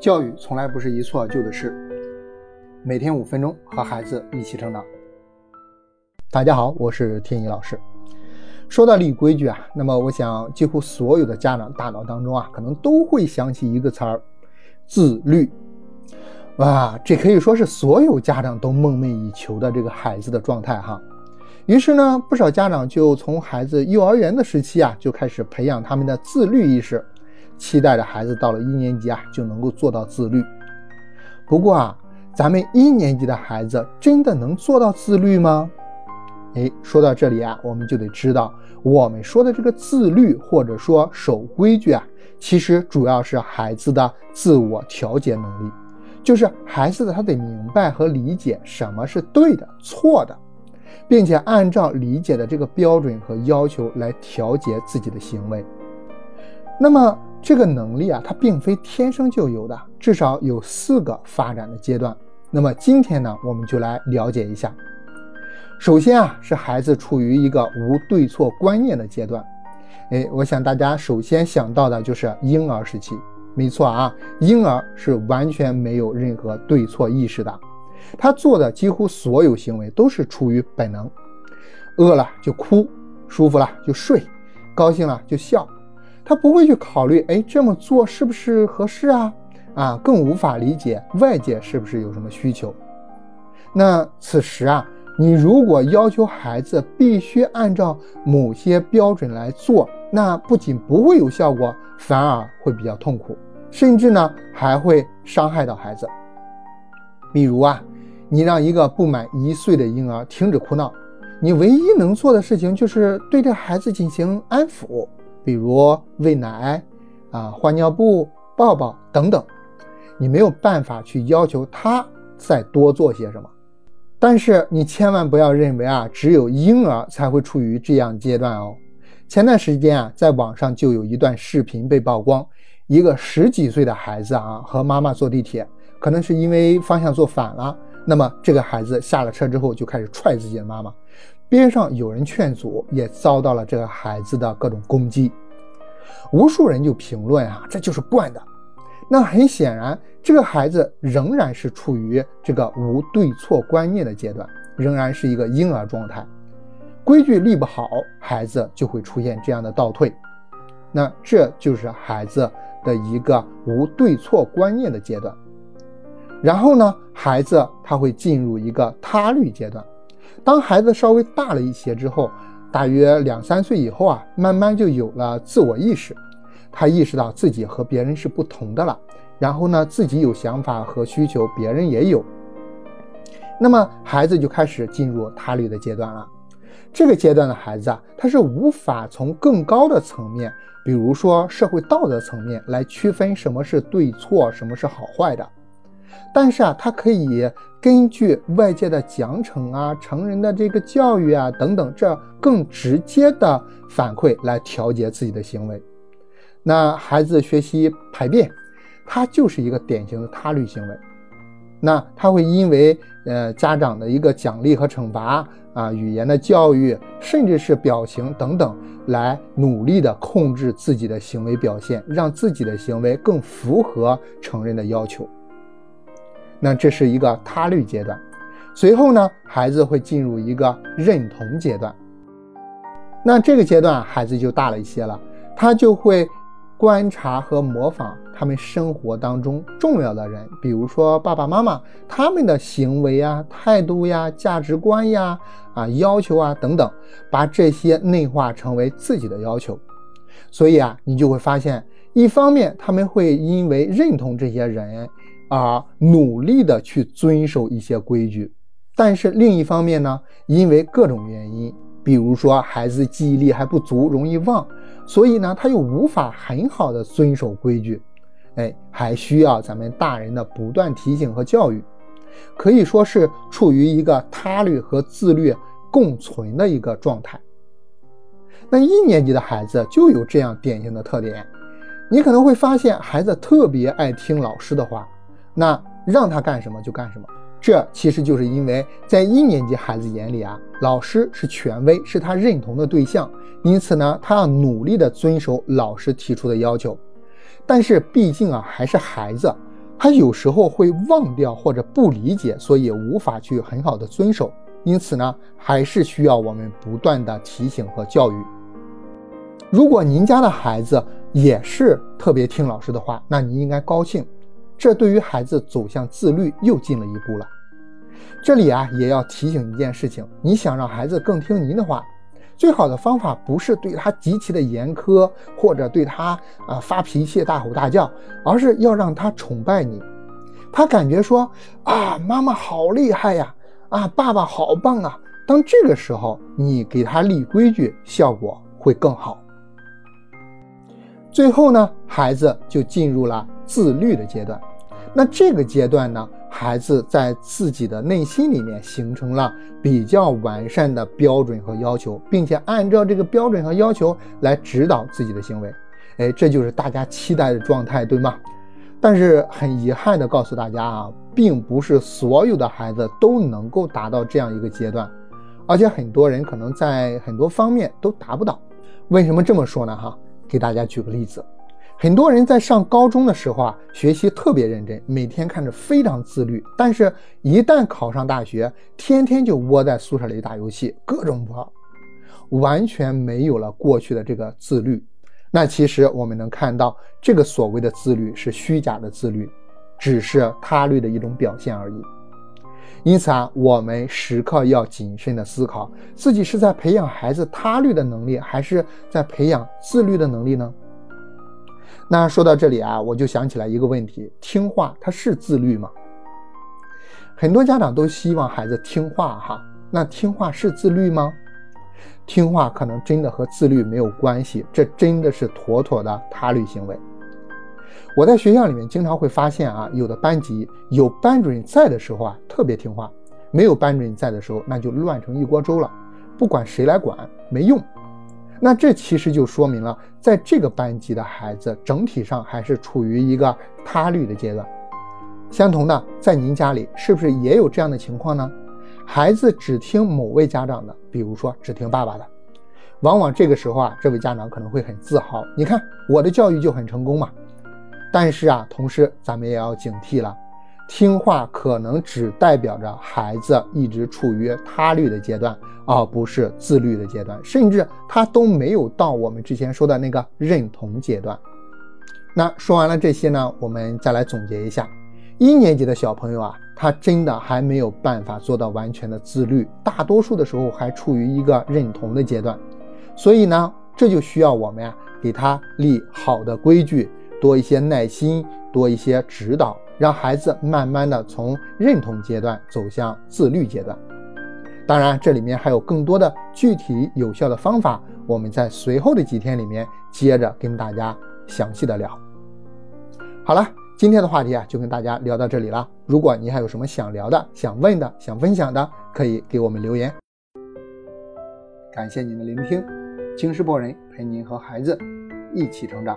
教育从来不是一蹴而就的事，每天五分钟和孩子一起成长。大家好，我是天一老师。说到立规矩啊，那么我想几乎所有的家长大脑当中啊，可能都会想起一个词儿——自律。哇，这可以说是所有家长都梦寐以求的这个孩子的状态哈。于是呢，不少家长就从孩子幼儿园的时期啊，就开始培养他们的自律意识。期待着孩子到了一年级啊就能够做到自律。不过啊，咱们一年级的孩子真的能做到自律吗？哎，说到这里啊，我们就得知道，我们说的这个自律或者说守规矩啊，其实主要是孩子的自我调节能力，就是孩子他得明白和理解什么是对的、错的，并且按照理解的这个标准和要求来调节自己的行为。那么，这个能力啊，它并非天生就有的，至少有四个发展的阶段。那么今天呢，我们就来了解一下。首先啊，是孩子处于一个无对错观念的阶段。哎，我想大家首先想到的就是婴儿时期。没错啊，婴儿是完全没有任何对错意识的，他做的几乎所有行为都是出于本能。饿了就哭，舒服了就睡，高兴了就笑。他不会去考虑，哎，这么做是不是合适啊？啊，更无法理解外界是不是有什么需求。那此时啊，你如果要求孩子必须按照某些标准来做，那不仅不会有效果，反而会比较痛苦，甚至呢还会伤害到孩子。比如啊，你让一个不满一岁的婴儿停止哭闹，你唯一能做的事情就是对这孩子进行安抚。比如喂奶啊、换尿布、抱抱等等，你没有办法去要求他再多做些什么。但是你千万不要认为啊，只有婴儿才会处于这样阶段哦。前段时间啊，在网上就有一段视频被曝光，一个十几岁的孩子啊和妈妈坐地铁，可能是因为方向坐反了，那么这个孩子下了车之后就开始踹自己的妈妈。边上有人劝阻，也遭到了这个孩子的各种攻击。无数人就评论啊，这就是惯的。那很显然，这个孩子仍然是处于这个无对错观念的阶段，仍然是一个婴儿状态。规矩立不好，孩子就会出现这样的倒退。那这就是孩子的一个无对错观念的阶段。然后呢，孩子他会进入一个他律阶段。当孩子稍微大了一些之后，大约两三岁以后啊，慢慢就有了自我意识，他意识到自己和别人是不同的了。然后呢，自己有想法和需求，别人也有。那么孩子就开始进入他律的阶段了。这个阶段的孩子啊，他是无法从更高的层面，比如说社会道德层面来区分什么是对错，什么是好坏的。但是啊，他可以根据外界的奖惩啊、成人的这个教育啊等等，这更直接的反馈来调节自己的行为。那孩子学习排便，他就是一个典型的他律行为。那他会因为呃家长的一个奖励和惩罚啊、语言的教育，甚至是表情等等，来努力的控制自己的行为表现，让自己的行为更符合成人的要求。那这是一个他律阶段，随后呢，孩子会进入一个认同阶段。那这个阶段孩子就大了一些了，他就会观察和模仿他们生活当中重要的人，比如说爸爸妈妈他们的行为啊、态度呀、价值观呀、啊要求啊等等，把这些内化成为自己的要求。所以啊，你就会发现，一方面他们会因为认同这些人。而努力的去遵守一些规矩，但是另一方面呢，因为各种原因，比如说孩子记忆力还不足，容易忘，所以呢，他又无法很好的遵守规矩，哎，还需要咱们大人的不断提醒和教育，可以说是处于一个他律和自律共存的一个状态。那一年级的孩子就有这样典型的特点，你可能会发现孩子特别爱听老师的话。那让他干什么就干什么，这其实就是因为在一年级孩子眼里啊，老师是权威，是他认同的对象，因此呢，他要努力的遵守老师提出的要求。但是毕竟啊，还是孩子，他有时候会忘掉或者不理解，所以无法去很好的遵守。因此呢，还是需要我们不断的提醒和教育。如果您家的孩子也是特别听老师的话，那您应该高兴，这对于孩子走向自律又进了一步了。这里啊，也要提醒一件事情：你想让孩子更听您的话，最好的方法不是对他极其的严苛，或者对他啊发脾气、大吼大叫，而是要让他崇拜你。他感觉说啊，妈妈好厉害呀，啊，爸爸好棒啊。当这个时候，你给他立规矩，效果会更好。最后呢，孩子就进入了自律的阶段。那这个阶段呢，孩子在自己的内心里面形成了比较完善的标准和要求，并且按照这个标准和要求来指导自己的行为。哎，这就是大家期待的状态，对吗？但是很遗憾的告诉大家啊，并不是所有的孩子都能够达到这样一个阶段，而且很多人可能在很多方面都达不到。为什么这么说呢？哈，给大家举个例子。很多人在上高中的时候啊，学习特别认真，每天看着非常自律。但是，一旦考上大学，天天就窝在宿舍里打游戏，各种不好，完全没有了过去的这个自律。那其实我们能看到，这个所谓的自律是虚假的自律，只是他律的一种表现而已。因此啊，我们时刻要谨慎的思考，自己是在培养孩子他律的能力，还是在培养自律的能力呢？那说到这里啊，我就想起来一个问题：听话它是自律吗？很多家长都希望孩子听话哈，那听话是自律吗？听话可能真的和自律没有关系，这真的是妥妥的他律行为。我在学校里面经常会发现啊，有的班级有班主任在的时候啊特别听话，没有班主任在的时候那就乱成一锅粥了，不管谁来管没用。那这其实就说明了，在这个班级的孩子整体上还是处于一个他律的阶段。相同的，在您家里是不是也有这样的情况呢？孩子只听某位家长的，比如说只听爸爸的，往往这个时候啊，这位家长可能会很自豪，你看我的教育就很成功嘛。但是啊，同时咱们也要警惕了。听话可能只代表着孩子一直处于他律的阶段，而不是自律的阶段，甚至他都没有到我们之前说的那个认同阶段。那说完了这些呢，我们再来总结一下：一年级的小朋友啊，他真的还没有办法做到完全的自律，大多数的时候还处于一个认同的阶段。所以呢，这就需要我们呀，给他立好的规矩，多一些耐心，多一些指导。让孩子慢慢的从认同阶段走向自律阶段，当然这里面还有更多的具体有效的方法，我们在随后的几天里面接着跟大家详细的聊。好了，今天的话题啊就跟大家聊到这里了。如果你还有什么想聊的、想问的、想分享的，可以给我们留言。感谢您的聆听，京师博人陪您和孩子一起成长。